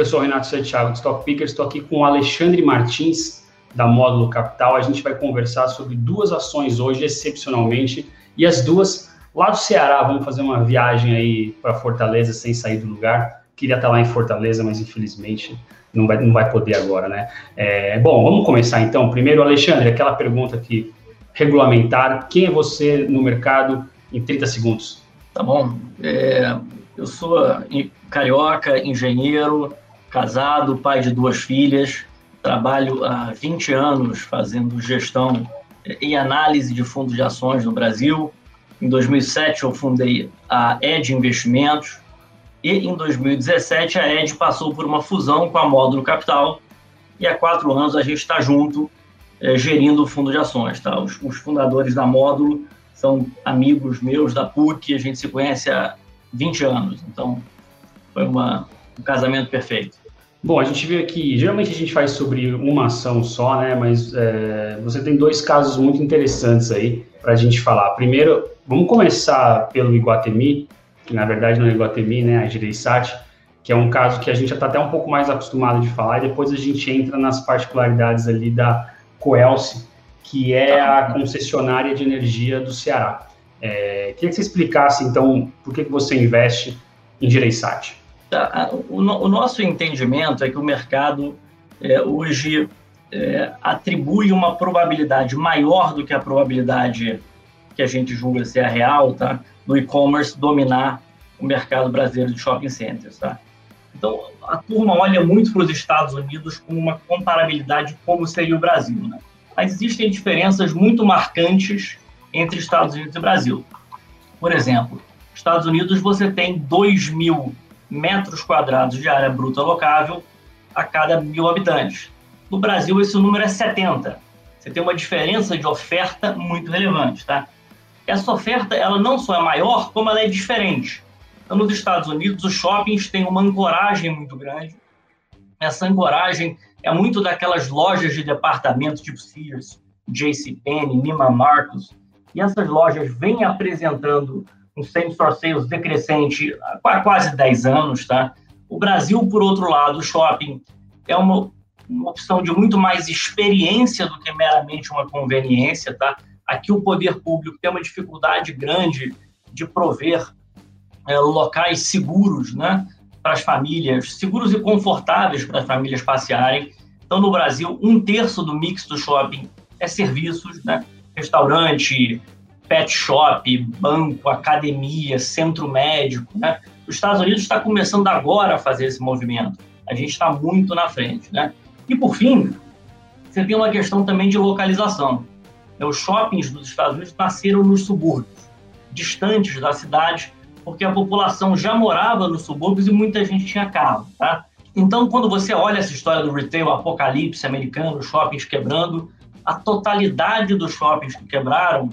Eu sou o Renato Santiago, do Stock Picker. Estou aqui com o Alexandre Martins, da Módulo Capital. A gente vai conversar sobre duas ações hoje, excepcionalmente, e as duas lá do Ceará. Vamos fazer uma viagem aí para Fortaleza sem sair do lugar. Queria estar lá em Fortaleza, mas infelizmente não vai, não vai poder agora, né? É, bom, vamos começar então. Primeiro, Alexandre, aquela pergunta aqui regulamentar. Quem é você no mercado em 30 segundos? Tá bom. É, eu sou carioca, engenheiro, casado, pai de duas filhas. Trabalho há 20 anos fazendo gestão e análise de fundos de ações no Brasil. Em 2007, eu fundei a Ed Investimentos. E em 2017, a Ed passou por uma fusão com a Módulo Capital. E há quatro anos a gente está junto, é, gerindo o fundo de ações. Tá? Os, os fundadores da Módulo são amigos meus da PUC, a gente se conhece há 20 anos. Então, foi uma, um casamento perfeito. Bom, a gente vê aqui, geralmente a gente faz sobre uma ação só, né? Mas é, você tem dois casos muito interessantes aí para a gente falar. Primeiro, vamos começar pelo Iguatemi, que na verdade não é Iguatemi, né? A Gireissat, que é um caso que a gente já está até um pouco mais acostumado de falar, e depois a gente entra nas particularidades ali da Coelce, que é tá. a concessionária de energia do Ceará. É, queria que você explicasse, então, por que, que você investe em Gereissat. O, o, nosso entendimento é que o mercado é, hoje é, atribui uma probabilidade maior do que a probabilidade que a gente julga ser a real, tá? do e-commerce dominar o mercado brasileiro de shopping centers. Tá? Então, a turma olha muito para os Estados Unidos com uma comparabilidade como seria o Brasil. Né? Mas existem diferenças muito marcantes entre Estados Unidos e Brasil. Por exemplo, Estados Unidos você tem 2 mil metros quadrados de área bruta locável a cada mil habitantes. No Brasil, esse número é 70. Você tem uma diferença de oferta muito relevante, tá? Essa oferta, ela não só é maior, como ela é diferente. Então, nos Estados Unidos, os shoppings têm uma ancoragem muito grande. Essa ancoragem é muito daquelas lojas de departamento tipo Sears, JCPenney, Neiman Marcus, e essas lojas vêm apresentando um same-store sales decrescente há quase 10 anos, tá? O Brasil, por outro lado, o shopping é uma, uma opção de muito mais experiência do que meramente uma conveniência, tá? Aqui o poder público tem uma dificuldade grande de prover é, locais seguros, né? Para as famílias, seguros e confortáveis para as famílias passearem. Então, no Brasil, um terço do mix do shopping é serviços, né? restaurante, pet shop, banco, academia, centro médico. Né? Os Estados Unidos está começando agora a fazer esse movimento. A gente está muito na frente. Né? E, por fim, você tem uma questão também de localização. Os shoppings dos Estados Unidos nasceram nos subúrbios, distantes da cidade, porque a população já morava nos subúrbios e muita gente tinha carro. Tá? Então, quando você olha essa história do retail apocalipse americano, shoppings quebrando, a totalidade dos shoppings que quebraram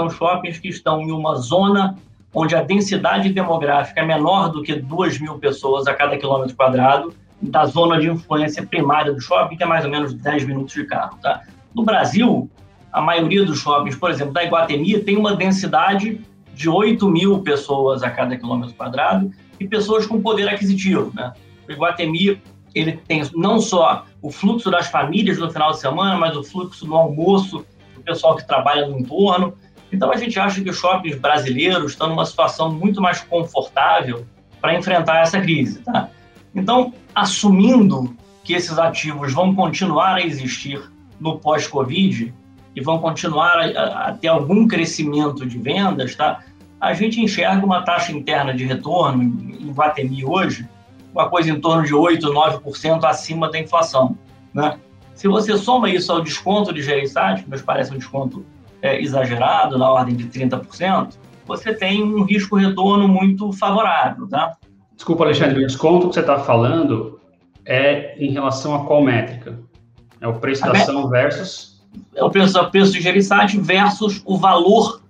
são shoppings que estão em uma zona onde a densidade demográfica é menor do que 2 mil pessoas a cada quilômetro quadrado, da zona de influência primária do shopping, que é mais ou menos 10 minutos de carro. Tá? No Brasil, a maioria dos shoppings, por exemplo, da Iguatemi, tem uma densidade de 8 mil pessoas a cada quilômetro quadrado e pessoas com poder aquisitivo. Né? O Iguatemi ele tem não só o fluxo das famílias no final de semana, mas o fluxo do almoço do pessoal que trabalha no entorno. Então a gente acha que os shoppings brasileiros estão numa situação muito mais confortável para enfrentar essa crise. Tá? Então, assumindo que esses ativos vão continuar a existir no pós-Covid e vão continuar a, a, ter algum crescimento de vendas, tá? a gente enxerga uma taxa interna de retorno em Guatemi hoje uma coisa em torno de 8, 9% acima da inflação. Né? Se você soma isso ao desconto de Gereissat, que nos parece um desconto é, exagerado, na ordem de 30%, você tem um risco-retorno muito favorável. Tá? Desculpa, Alexandre, o desconto que você está falando é em relação a qual métrica? É o preço da ação versus... É o preço, o preço de Gereissat versus o valor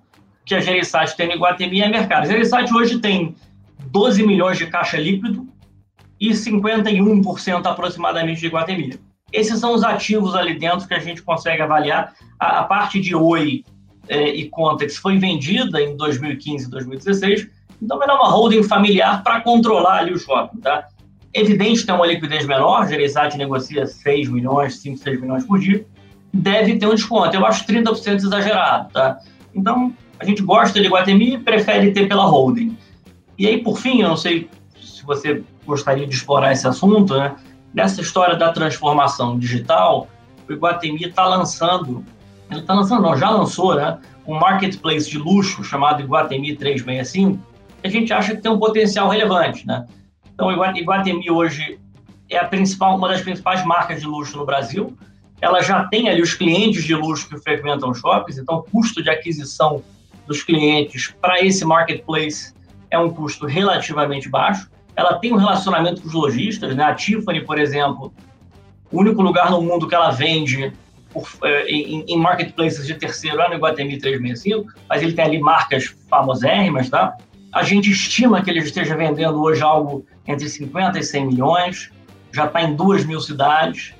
que a Gereissat tem no Iguatemi e mercado. A Gereissat hoje tem 12 milhões de caixa líquido, e 51% aproximadamente de Guatemi. Esses são os ativos ali dentro que a gente consegue avaliar. A, a parte de Oi é, e Contex foi vendida em 2015 e 2016, então era uma holding familiar para controlar ali o shopping. Tá? evidente tem uma liquidez menor, Gereissat negocia 6 milhões, 5, 6 milhões por dia, deve ter um desconto. Eu acho 30% exagerado, tá? Então, a gente gosta de Iguatemi e prefere ter pela holding. E aí, por fim, eu não sei se você gostaria de explorar esse assunto, né? Nessa história da transformação digital, o Iguatemi está lançando, ele está lançando, não, já lançou, né? Um marketplace de luxo chamado Iguatemi 365, que a gente acha que tem um potencial relevante, né? Então, o Iguatemi hoje é a principal, uma das principais marcas de luxo no Brasil. Ela já tem ali os clientes de luxo que frequentam shoppings, então o custo de aquisição dos clientes para esse marketplace é um custo relativamente baixo. Ela tem um relacionamento com os lojistas, né? A Tiffany, por exemplo, o único lugar no mundo que ela vende por, é, em, em, marketplaces de terceiro é no Iguatemi 365, mas ele tem ali marcas famosérrimas, tá? A gente estima que ele esteja vendendo hoje algo entre 50 e 100 milhões, já está em 2 mil cidades.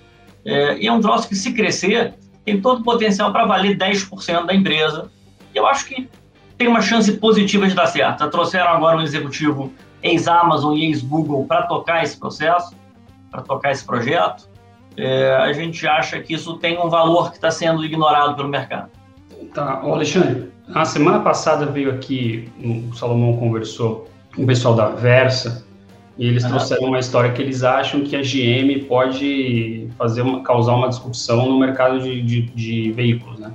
É, e é um troço que, se crescer, tem todo o potencial para valer 10% da empresa. Eu acho que tem uma chance positiva de dar certo. Trouxeram agora um executivo ex-Amazon e ex-Google para tocar esse processo, para tocar esse projeto. É, a gente acha que isso tem um valor que está sendo ignorado pelo mercado. Tá, Ô Alexandre, a semana passada veio aqui, o Salomão conversou com o pessoal da Versa, e eles uhum. trouxeram uma história que eles acham que a GM pode fazer uma, causar uma disrupção no mercado de, de, de, veículos, né?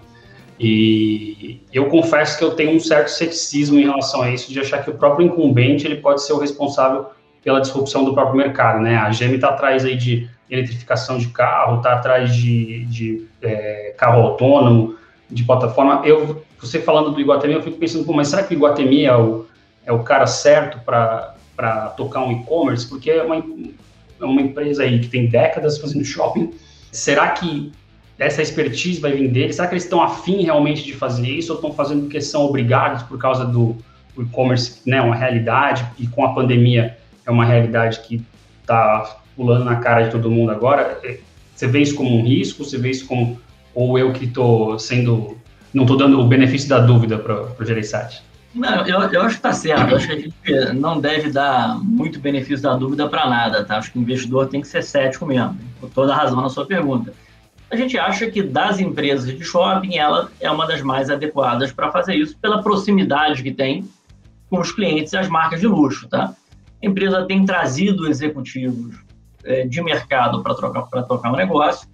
E eu confesso que eu tenho um certo ceticismo em relação a isso, de achar que o próprio incumbente ele pode ser o responsável pela disrupção do próprio mercado, né? A GM está atrás aí de eletrificação de carro, está atrás de, de é, carro autônomo, de plataforma. Eu, você falando do Iguatemi, eu fico pensando, mas será que o Iguatemi é o, é o cara certo para tocar um e-commerce, porque é uma, é uma empresa aí que tem décadas fazendo shopping. Será que essa expertise vai vir deles? Será que eles estão afim realmente de fazer isso ou estão fazendo porque são obrigados por causa do e-commerce, né, uma realidade e com a pandemia é uma realidade que está pulando na cara de todo mundo agora? É, você vê isso como um risco? Você vê isso como ou eu que estou sendo não estou dando o benefício da dúvida para o Gereissat? Não, eu, eu acho que está certo. Eu acho que a gente não deve dar muito benefício da dúvida para nada, tá? Acho que o investidor tem que ser cético mesmo, com toda a razão na sua pergunta. A gente acha que das empresas de shopping, ela é uma das mais adequadas para fazer isso, pela proximidade que tem com os clientes e as marcas de luxo, tá? A empresa tem trazido executivos é, de mercado para tocar, tocar um negócio.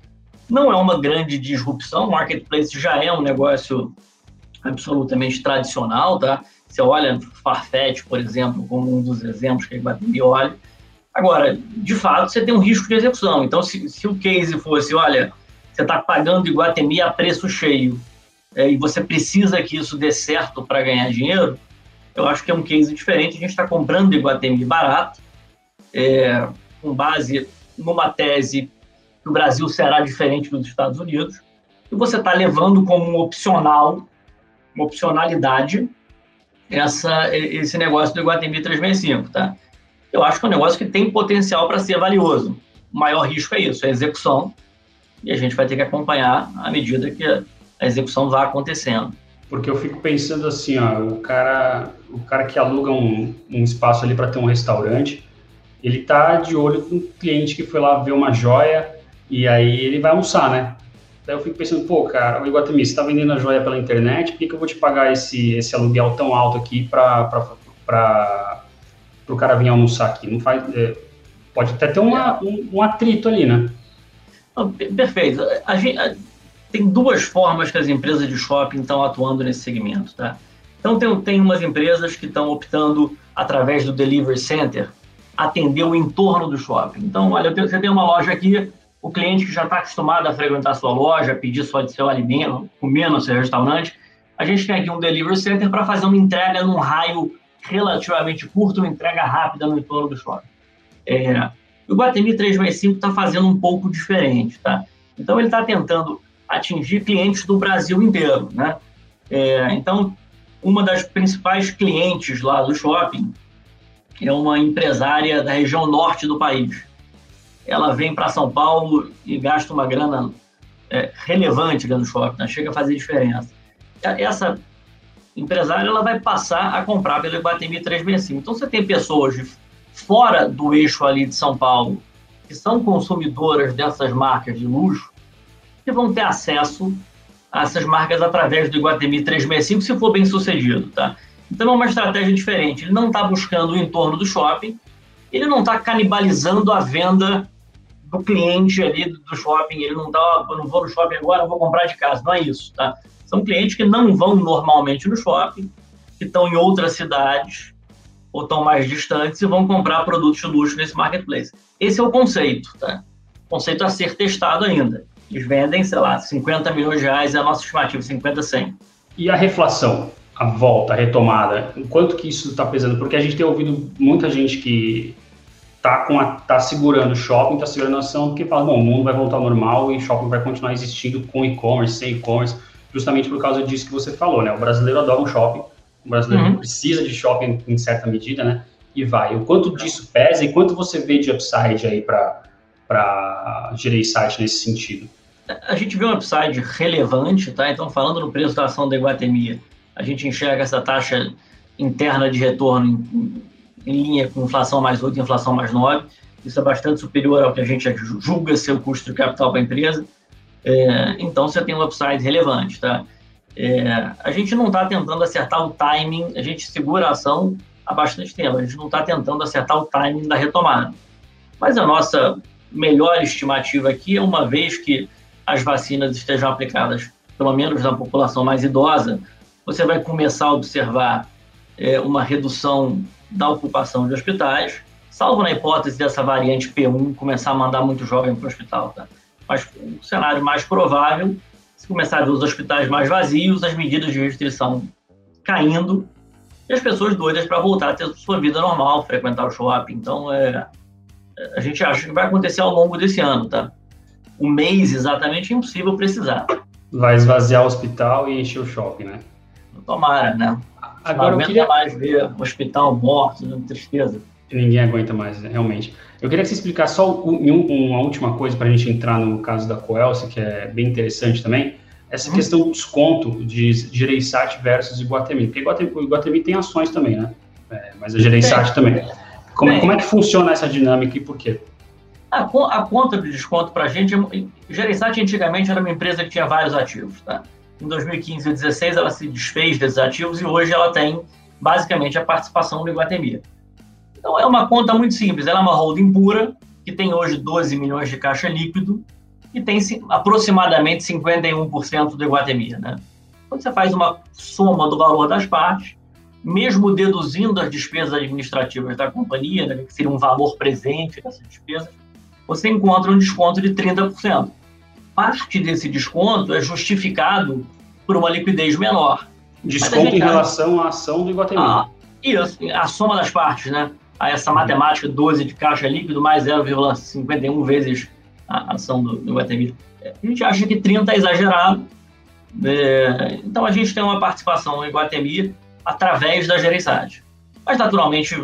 Não é uma grande disrupção, o marketplace já é um negócio absolutamente tradicional, tá? Você olha Farfetch, por exemplo, como um dos exemplos que a Iguatemi olha. Agora, de fato, você tem um risco de execução. Então, se, se o case fosse, olha, você está pagando Iguatemi a preço cheio é, e você precisa que isso dê certo para ganhar dinheiro, eu acho que é um case diferente. A gente está comprando Iguatemi barato, é, com base numa tese que o Brasil será diferente dos Estados Unidos, e você está levando como um opcional uma opcionalidade essa, esse negócio do Iguatemi 365, tá? Eu acho que é um negócio que tem potencial para ser valioso. O maior risco é isso, é a execução, e a gente vai ter que acompanhar à medida que a execução vá acontecendo. Porque eu fico pensando assim, ó, o cara, o cara que aluga um, um espaço ali para ter um restaurante, ele tá de olho um cliente que foi lá ver uma joia e aí ele vai almoçar, né? Daí eu fico pensando, pô, cara, o Iguatemi, você está vendendo a joia pela internet, por que, que eu vou te pagar esse, esse aluguel tão alto aqui para o cara vir almoçar aqui? Não faz, é, pode até ter uma, um, um, atrito ali, né? Perfeito. A gente, a, tem duas formas que as empresas de shopping estão atuando nesse segmento, tá? Então, tem, tem umas empresas que estão optando, através do Delivery Center, atender o entorno do shopping. Então, olha, você tem uma loja aqui, o cliente que já está acostumado a frequentar sua loja, pedir só de seu alimento, comer no seu restaurante, a gente tem aqui um delivery center para fazer uma entrega num raio relativamente curto, uma entrega rápida no entorno do shopping. É, o Guatemi 365 está fazendo um pouco diferente, tá? Então ele está tentando atingir clientes do Brasil inteiro, né? É, então uma das principais clientes lá do shopping é uma empresária da região norte do país ela vem para São Paulo e gasta uma grana é, relevante no shopping, né? chega a fazer diferença. Essa empresária ela vai passar a comprar pelo Iguatemi 365. Então, você tem pessoas de fora do eixo ali de São Paulo, que são consumidoras dessas marcas de luxo, que vão ter acesso a essas marcas através do Iguatemi 365, se for bem sucedido, tá? Então é uma estratégia diferente. Ele não está buscando o entorno do shopping, ele não está canibalizando a venda do cliente ali do shopping. Ele não está, não vou no shopping agora, vou comprar de casa. Não é isso, tá? São clientes que não vão normalmente no shopping, que estão em outras cidades ou estão mais distantes e vão comprar produtos de luxo nesse marketplace. Esse é o conceito, tá? O conceito a ser testado ainda. Eles vendem, sei lá, 50 milhões de reais é a nossa estimativa, 50, 100. E a reflação, a volta, a retomada, quanto que isso está pesando? Porque a gente tem ouvido muita gente que está tá segurando o shopping, está segurando a ação, porque fala, bom, o mundo vai voltar ao normal e o shopping vai continuar existindo com e-commerce, sem e-commerce, justamente por causa disso que você falou, né? O brasileiro adora um shopping, o brasileiro uhum. precisa de shopping em certa medida, né? E vai. O quanto disso pesa e quanto você vê de upside aí para gerir site nesse sentido? A gente vê um upside relevante, tá? Então, falando no preço da ação da Iguatemi, a gente enxerga essa taxa interna de retorno em, em linha com inflação mais 8 e inflação mais 9. Isso é bastante superior ao que a gente julga ser o custo de capital para a empresa. É, então, você tem um upside relevante, tá? É, a gente não está tentando acertar o timing, a gente segura a ação há bastante tempo, a gente não está tentando acertar o timing da retomada. Mas a nossa melhor estimativa aqui é uma vez que as vacinas estejam aplicadas, pelo menos na população mais idosa, você vai começar a observar é, uma redução da ocupação de hospitais, salvo na hipótese dessa variante P1 começar a mandar muito jovem para o hospital. Tá? Mas o cenário mais provável, se começar a ver os hospitais mais vazios, as medidas de restrição caindo, e as pessoas doidas para voltar a ter sua vida normal, frequentar o shopping. Então, é, a gente acha que vai acontecer ao longo desse ano, tá? Um mês exatamente é impossível precisar. Vai esvaziar o hospital e encher o shopping, né? Tomara, né? Agora não eu queria mais ver o hospital morto, né? tristeza. Ninguém aguenta mais, realmente. Eu queria que você explicasse só um, uma última coisa para a gente entrar no caso da Coelce, que é bem interessante também. Essa uhum. questão do desconto de Gereissat versus Iguatemi. Porque Iguatemi, o Iguatemi tem ações também, né? É, mas a Gereissat também. Como, como, é que funciona essa dinâmica e por quê? A, a conta de desconto para a gente, Gereissat antigamente era uma empresa que tinha vários ativos, tá? Em 2015 e 2016 ela se desfez desses ativos e hoje ela tem basicamente a participação no Iguatemi. Então é uma conta muito simples, ela é uma holding pura, que tem hoje 12 milhões de caixa líquido e tem aproximadamente 51% do Iguatemi. Né? Quando você faz uma soma do valor das partes, mesmo deduzindo as despesas administrativas da companhia, né, que seria um valor presente dessas despesas, você encontra um desconto de 30%. Parte desse desconto é justificado por uma liquidez menor. Desconto em relação à ação do Iguatemi. Ah, isso, a soma das partes, né? A essa matemática 12 de caixa líquido mais 0,51 vezes a ação do, do Guatemi. A gente acha que 30 é exagerado, é, então a gente tem uma participação no Iguatemi através da gerenciagem. Mas, naturalmente,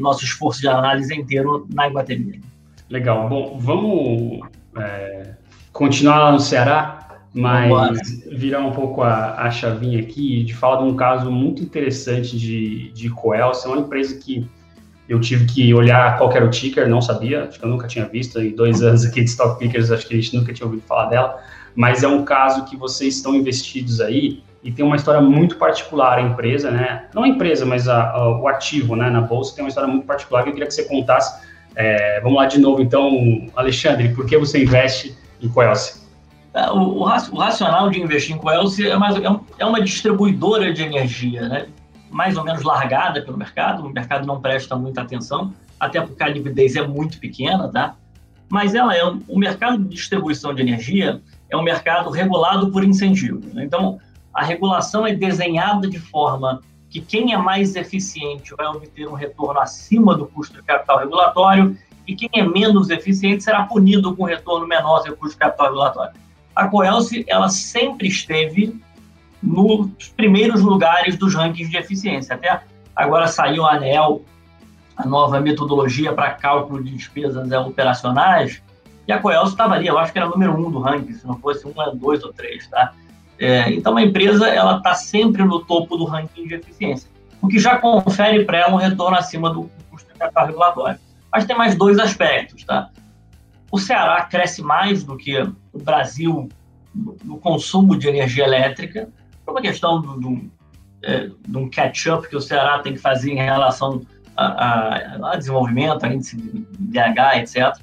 nosso esforço de análise é inteiro na Iguatemi. Legal. Bom, vamos é, continuar lá no Ceará mas virar um pouco a, a chavinha aqui de falar de um caso muito interessante de, de Coelce, é uma empresa que eu tive que olhar qual era o ticker, não sabia, acho que eu nunca tinha visto, em dois anos aqui de Stock Pickers, acho que a gente nunca tinha ouvido falar dela, mas é um caso que vocês estão investidos aí e tem uma história muito particular a empresa, né? Não a empresa, mas a, a, o ativo, né? Na bolsa tem uma história muito particular que eu queria que você contasse. É, vamos lá de novo, então, Alexandre, por que você investe em Coelce? O, o, racional de investir em Coelce é, mais, é, um, é, uma distribuidora de energia, né? mais ou menos largada pelo mercado, o mercado não presta muita atenção, até porque a liquidez é muito pequena, tá? mas ela é um, o mercado de distribuição de energia é um mercado regulado por incentivo. Né? Então, a regulação é desenhada de forma que quem é mais eficiente vai obter um retorno acima do custo de capital regulatório e quem é menos eficiente será punido com retorno menor do custo de capital regulatório a Coelce ela sempre esteve nos primeiros lugares dos rankings de eficiência. Até agora saiu a ANEL, a nova metodologia para cálculo de despesas né, operacionais, e a Coelce estava ali, eu acho que era número um do ranking, se não fosse um, dois ou três, tá? É, então, a empresa ela está sempre no topo do ranking de eficiência, o que já confere para ela um retorno acima do custo de capital regulatório. Mas tem mais dois aspectos, tá? O Ceará cresce mais do que Brasil no consumo de energia elétrica, por uma questão é, de um catch-up que o Ceará tem que fazer em relação a, a, a desenvolvimento, a índice de DH, etc.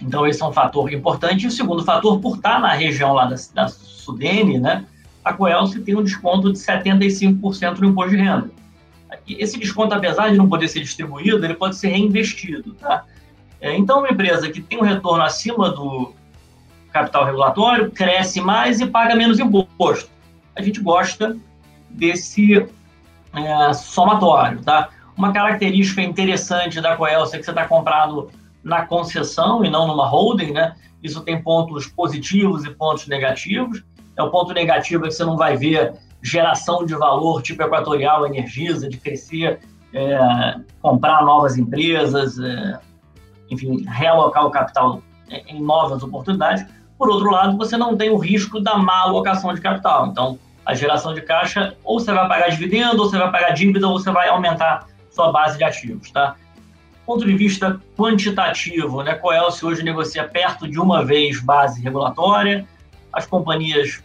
Então, esse é um fator importante. E o segundo fator, por estar na região lá da, da Sudene, né, a Coelce tem um desconto de 75% no imposto de renda. Esse desconto, apesar de não poder ser distribuído, ele pode ser reinvestido. Tá? É, então, uma empresa que tem um retorno acima do capital regulatório cresce mais e paga menos imposto. A gente gosta desse é, somatório. Tá? Uma característica interessante da Coelce é que você está comprado na concessão e não numa holding, né? Isso tem pontos positivos e pontos negativos. É o ponto negativo é que você não vai ver geração de valor tipo Equatorial Energisa, de crescer, é, comprar novas empresas, é, enfim, realocar o capital em novas oportunidades. Por outro lado, você não tem o risco da má alocação de capital. Então, a geração de caixa, ou você vai pagar dividendo, ou você vai pagar dívida, ou você vai aumentar sua base de ativos, tá? ponto de vista quantitativo, né, Coelce hoje negocia perto de uma vez base regulatória, as companhias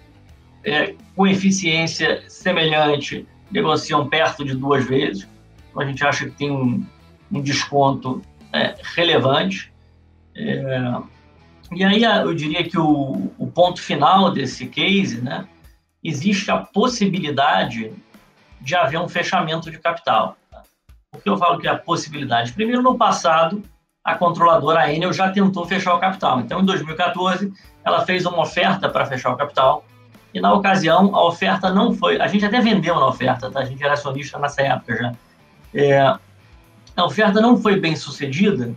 é, com eficiência semelhante negociam perto de duas vezes, então a gente acha que tem um, um desconto é, relevante. É, e aí eu diria que o, o ponto final desse case, né, existe a possibilidade de haver um fechamento de capital. Por que eu falo que é a possibilidade? Primeiro, no passado, a controladora Enel já tentou fechar o capital. Então, em 2014, ela fez uma oferta para fechar o capital. E na ocasião, a oferta não foi. A gente até vendeu na oferta, tá? A gente era acionista nessa época já. É, a oferta não foi bem sucedida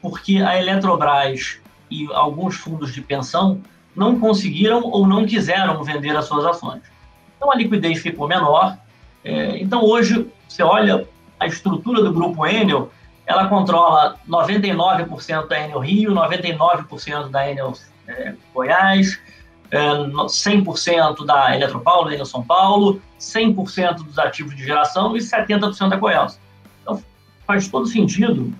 porque a Eletrobras e alguns fundos de pensão não conseguiram ou não quiseram vender as suas ações. Então a liquidez ficou menor. É, então hoje, você olha a estrutura do grupo Enel, ela controla 99% da Enel Rio, 99% da Enel é, Goiás, é, 100% da Eletropaulo, da Enel São Paulo, 100% dos ativos de geração e 70% da Coelce. Então, faz todo sentido,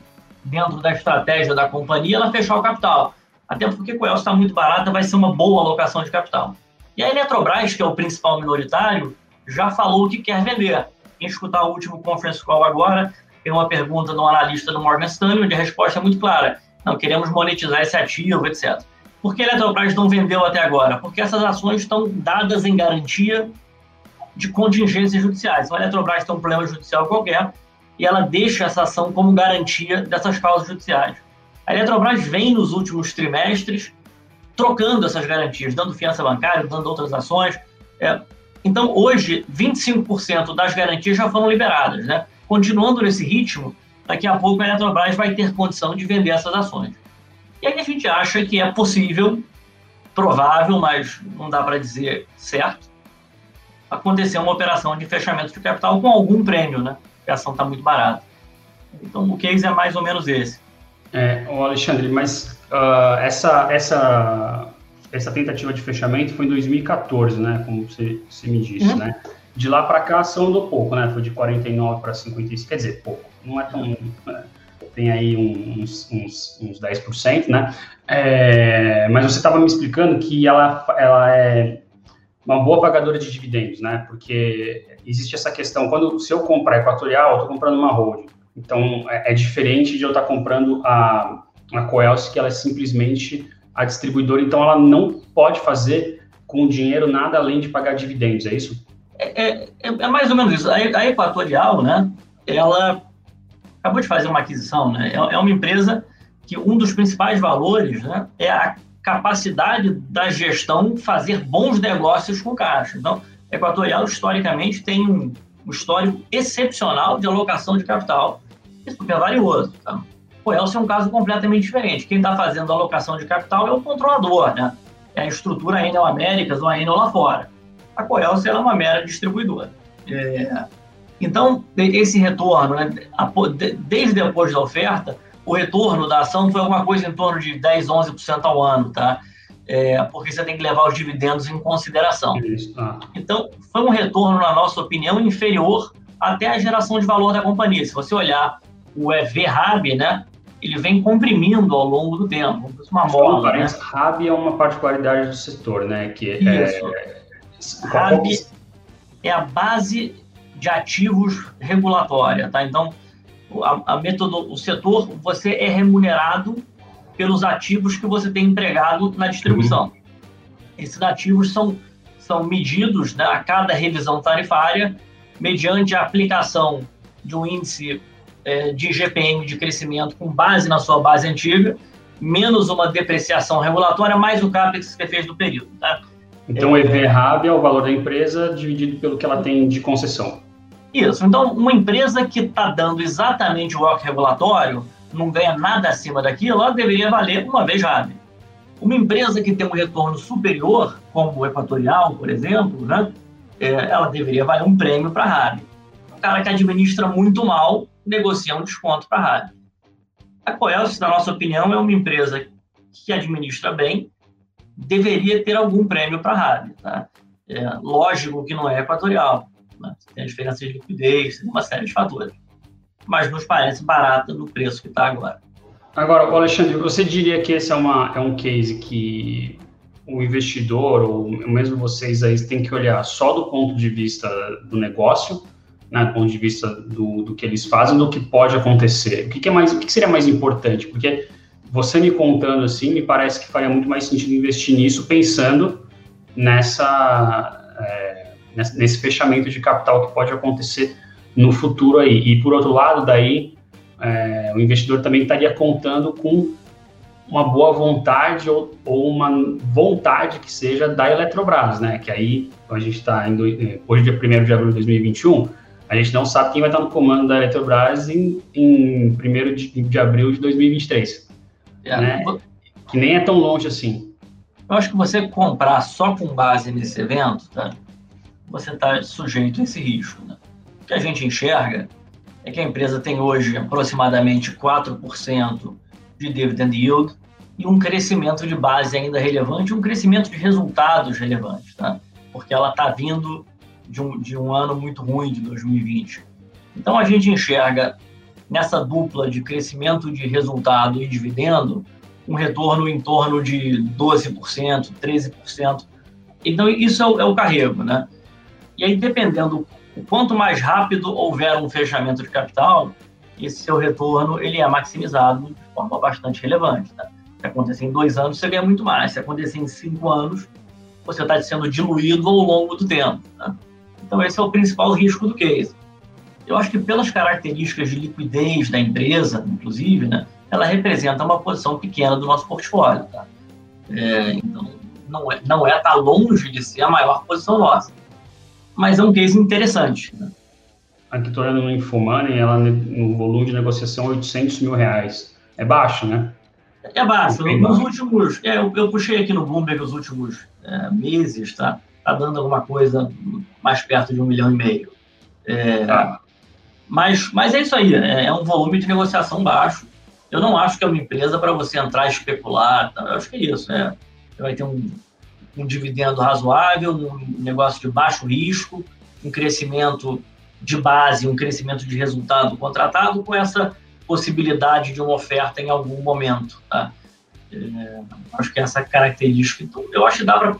dentro da estratégia da companhia, ela fechar o capital. Até porque Coelce está muito barata, vai ser uma boa alocação de capital. E a Eletrobras, que é o principal minoritário, já falou que quer vender. Quem escutar o último conference call agora, tem uma pergunta de um analista do Morgan Stanley, onde a resposta é muito clara. Não, queremos monetizar esse ativo, etc. Por que a Eletrobras não vendeu até agora? Porque essas ações estão dadas em garantia de contingências judiciais. Então, a Eletrobras tem um problema judicial qualquer e ela deixa essa ação como garantia dessas causas judiciais. A Eletrobras vem nos últimos trimestres trocando essas garantias, dando fiança bancária, dando outras ações. É, então, hoje, 25% das garantias já foram liberadas. Né? Continuando nesse ritmo, daqui a pouco a Eletrobras vai ter condição de vender essas ações. E aí a gente acha que é possível, provável, mas não dá para dizer certo, acontecer uma operação de fechamento de capital com algum prêmio, né? Porque a ação está muito barata. Então, o case é mais ou menos esse. É, Alexandre, mas uh, essa, essa essa tentativa de fechamento foi em 2014, né? Como você, você me disse, uhum. né? De lá para cá a ação andou pouco, né? Foi de 49 para 55, quer dizer, pouco. Não é tão. Né? Tem aí uns, uns, uns 10%, né? É, mas você estava me explicando que ela, ela é uma boa pagadora de dividendos, né? Porque existe essa questão, quando se eu comprar Equatorial, eu estou comprando uma holding. Então, é, é, diferente de eu estar comprando a, a Coelce, que ela é simplesmente a distribuidora, então ela não pode fazer com o dinheiro nada além de pagar dividendos, é isso? É, é, é, mais ou menos isso. A, a, Equatorial, né, ela acabou de fazer uma aquisição, né, é, é uma empresa que um dos principais valores né, é a capacidade da gestão fazer bons negócios com caixa. Então, Equatorial, historicamente, tem um, um histórico excepcional de alocação de capital. Isso porque é valioso. Tá? O Elcio é um caso completamente diferente. Quem está fazendo a alocação de capital é o controlador, né? É a estrutura Enel Américas ou a Enel lá fora. A Coelce é uma mera distribuidora. É... Então, esse retorno, né, desde depois da oferta, o retorno da ação foi alguma coisa em torno de 10, 11% ao ano, tá? É, porque você tem que levar os dividendos em consideração. Tá. Então, foi um retorno, na nossa opinião, inferior até a geração de valor da companhia. Se você olhar o EV-RAB, né, ele vem comprimindo ao longo do tempo, uma mola. Né? RAB é uma particularidade do setor, né? Que é, Isso. RAB é a base de ativos regulatória, tá? Então, a, a método, o setor, você é remunerado pelos ativos que você tem empregado na distribuição. Uhum. Esses ativos são, são medidos né, a cada revisão tarifária mediante a aplicação de um índice é, de GPM de crescimento com base na sua base antiga, menos uma depreciação regulatória, mais o CAPEX que você fez do período. Tá? Então, o EV-RAB é o valor da empresa dividido pelo que ela tem de concessão. Isso. Então, uma empresa que está dando exatamente o WOC regulatório, não ganha nada acima daquilo, ela deveria valer uma vez RAB. Uma empresa que tem um retorno superior, como o Equatorial, por exemplo, né, é, ela deveria valer um prêmio para a RAB. O cara que administra muito mal negocia um desconto para a RAB. A Coelce, na nossa opinião, é uma empresa que administra bem, deveria ter algum prêmio para a RAB. Tá? É, lógico que não é equatorial. Né? Tem a diferença de liquidez, tem uma série de fatores. Mas nos parece barata no preço que está agora. Agora, Alexandre, você diria que esse é, uma, é um case que o investidor, ou mesmo vocês aí, têm que olhar só do ponto de vista do negócio, né, do ponto de vista do, do que eles fazem, do que pode acontecer. O que, que é mais, o que, que seria mais importante? Porque você me contando assim, me parece que faria muito mais sentido investir nisso, pensando nessa, é, nesse fechamento de capital que pode acontecer no futuro aí. E por outro lado, daí é, o investidor também estaria contando com uma boa vontade ou, ou, uma vontade que seja da Eletrobras, né? Que aí a gente está indo hoje dia 1 de abril de 2021 a gente não sabe quem vai estar no comando da Eletrobras em, em 1 de, de abril de 2023. É, né? Que nem é tão longe assim. Eu acho que você comprar só com base nesse evento, tá? você está sujeito a esse risco. Né? O que a gente enxerga é que a empresa tem hoje aproximadamente 4% de dividend yield e um crescimento de base ainda relevante, um crescimento de resultados relevante, tá? porque ela está vindo de um, de um ano muito ruim de 2020. Então a gente enxerga nessa dupla de crescimento de resultado e dividendo um retorno em torno de 12%, 13%. Então isso é o, é o carrego, né? E aí dependendo o quanto mais rápido houver um fechamento de capital, esse seu retorno ele é maximizado de forma bastante relevante. Tá? Se acontecer em dois anos, você ganha muito mais. Se acontecer em cinco anos, você está sendo diluído ao longo do tempo. Tá? Então, esse é o principal risco do case. Eu acho que pelas características de liquidez da empresa, inclusive, né, ela representa uma posição pequena do nosso portfólio. Tá? É, então, não é, não é tá longe de ser a maior posição nossa, mas é um case interessante. Né? Aqui estou olhando no Infomoney, ela no volume de negociação 800 mil reais. É baixo, né? É baixo. Nos últimos, é, eu, eu, puxei aqui no Bloomberg os últimos é, meses, tá? Está dando alguma coisa mais perto de um milhão e meio. É, tá. mas, mas é isso aí, é, é, um volume de negociação baixo. Eu não acho que é uma empresa para você entrar e especular. Tá? Eu acho que é isso. É, vai ter um, um dividendo razoável, um negócio de baixo risco, um crescimento de base, um crescimento de resultado contratado com essa possibilidade de uma oferta em algum momento. Tá? É, acho que essa característica. Então, eu acho que dá para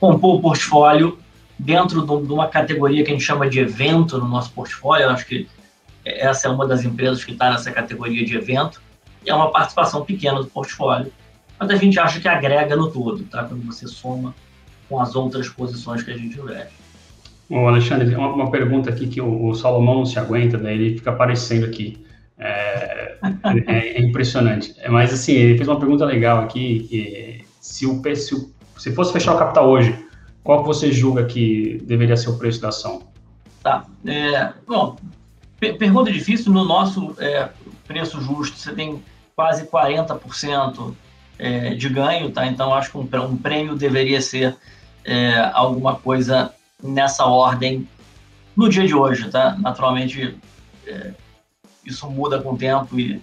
compor o portfólio dentro de uma categoria que a gente chama de evento no nosso portfólio. Eu acho que essa é uma das empresas que está nessa categoria de evento. E é uma participação pequena do portfólio, mas a gente acha que agrega no todo, tá? Quando você soma com as outras posições que a gente investe. Ô Alexandre, uma, uma pergunta aqui que o, o, Salomão não se aguenta, daí ele fica aparecendo aqui. É, é, é impressionante. Mas assim, ele fez uma pergunta legal aqui, que se o, se o se fosse fechar o capital hoje, qual que você julga que deveria ser o preço da ação? Tá. É, bom, pergunta difícil. No nosso é, preço justo, você tem quase 40% é, de ganho, tá? Então, acho que um, um prêmio deveria ser é, alguma coisa nessa ordem no dia de hoje, tá? Naturalmente, é, isso muda com o tempo e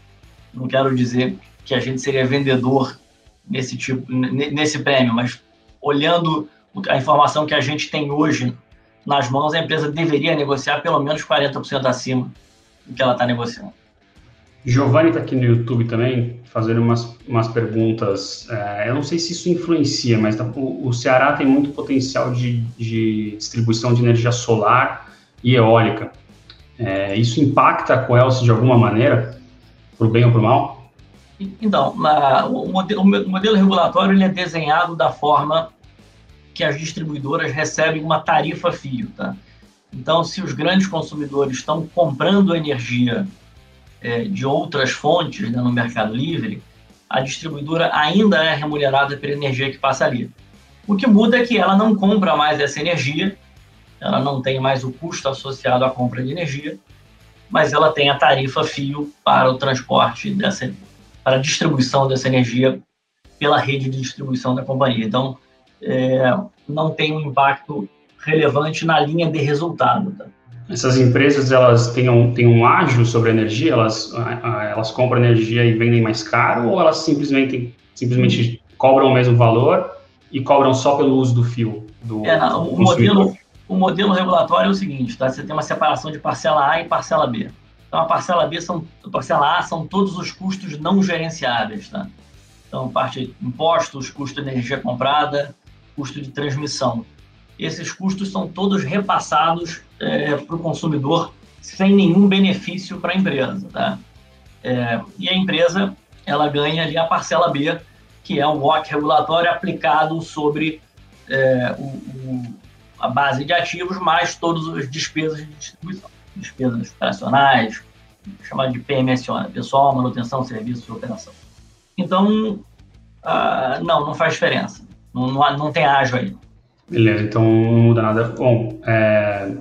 não quero dizer que a gente seria vendedor nesse tipo, nesse prêmio, mas olhando a informação que a gente tem hoje nas mãos, a empresa deveria negociar pelo menos 40% acima do que ela está negociando. Giovanni está aqui no YouTube também, fazendo umas, umas perguntas. É, eu não sei se isso influencia, mas o, o, Ceará tem muito potencial de, de, distribuição de energia solar e eólica. É, isso impacta a Coelce de alguma maneira, o bem ou o mal? Então, na, o, modelo, o, modelo, regulatório ele é desenhado da forma que as distribuidoras recebem uma tarifa fio. Tá? Então, se os grandes consumidores estão comprando energia é, de outras fontes né, no Mercado Livre, a distribuidora ainda é remunerada pela energia que passa ali. O que muda é que ela não compra mais essa energia, ela não tem mais o custo associado à compra de energia, mas ela tem a tarifa fio para o transporte dessa, para a distribuição dessa energia pela rede de distribuição da companhia. Então, é, não tem um impacto relevante na linha de resultado. Tá? essas empresas elas têm um, têm um ágio sobre a energia, elas, elas compram energia e vendem mais caro, ou elas simplesmente, simplesmente cobram o mesmo valor e cobram só pelo uso do fio? Do, é, não, o, modelo, o modelo regulatório é o seguinte, tá? você tem uma separação de parcela A e parcela B. Então, a parcela B são, a parcela A são todos os custos não gerenciáveis, tá? Então, parte de impostos, custo de energia comprada, custo de transmissão esses custos são todos repassados é, para o consumidor sem nenhum benefício para a empresa. Tá? É, e a empresa ela ganha ali a parcela B, que é um WOC regulatório aplicado sobre é, o, o, a base de ativos, mais todas as despesas de distribuição, despesas operacionais, chamado de PMSO, né? pessoal, manutenção, serviço e operação. Então, ah, não, não faz diferença. Não, não, não tem ágio aí. Beleza, então não muda nada. Bom, é...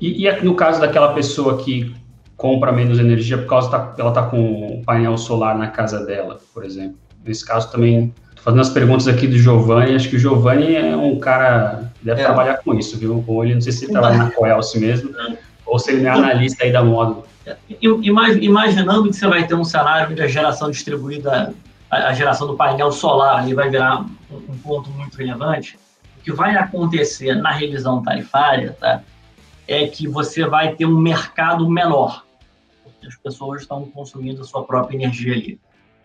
e, e, no caso daquela pessoa que compra menos energia por causa da, ela está com o painel solar na casa dela, por exemplo. Nesse caso também, tô fazendo as perguntas aqui do Giovanni, acho que o Giovanni é um cara que deve é. trabalhar com isso, viu? Ou ele, não sei se ele trabalha na Coelce mesmo, ou se ele é analista aí da módulo. Imaginando que você vai ter um cenário onde a geração distribuída, a geração do painel solar ali vai virar um ponto muito relevante, que vai acontecer na revisão tarifária tá, é que você vai ter um mercado menor, porque as pessoas estão consumindo a sua própria energia ali.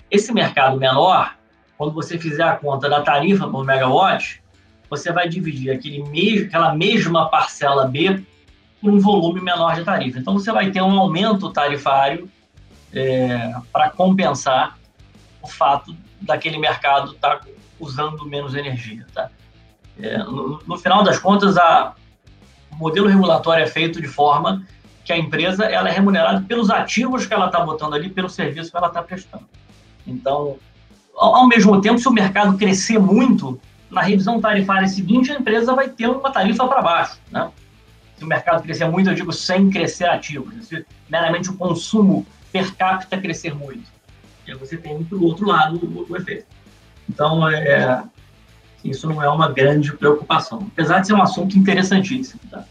Esse mercado menor, quando você fizer a conta da tarifa por megawatt, você vai dividir aquele mesmo, aquela mesma parcela B um volume menor de tarifa. Então, você vai ter um aumento tarifário é, para compensar o fato daquele mercado estar tá usando menos energia. Tá? É, no, no, final das contas, a, o modelo regulatório é feito de forma que a empresa ela é remunerada pelos ativos que ela está botando ali, pelo serviço que ela está prestando. Então, ao, ao, mesmo tempo, se o mercado crescer muito, na revisão tarifária seguinte, a empresa vai ter uma tarifa para baixo. Né? Se o mercado crescer muito, eu digo sem crescer ativos, se meramente o consumo per capita crescer muito. E aí você tem, do outro lado, o, o efeito. Então, é, isso não é uma grande preocupação, apesar de ser um assunto interessantíssimo. Tá?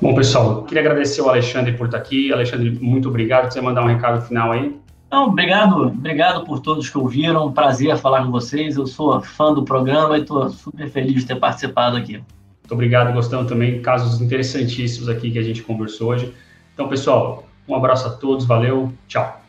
Bom, pessoal, queria agradecer o Alexandre por estar aqui. Alexandre, muito obrigado. Você mandar um recado final aí? Não, obrigado, obrigado por todos que ouviram. Prazer falar com vocês. Eu sou fã do programa e estou super feliz de ter participado aqui. Muito obrigado, gostando também. Casos interessantíssimos aqui que a gente conversou hoje. Então, pessoal, um abraço a todos, valeu, tchau.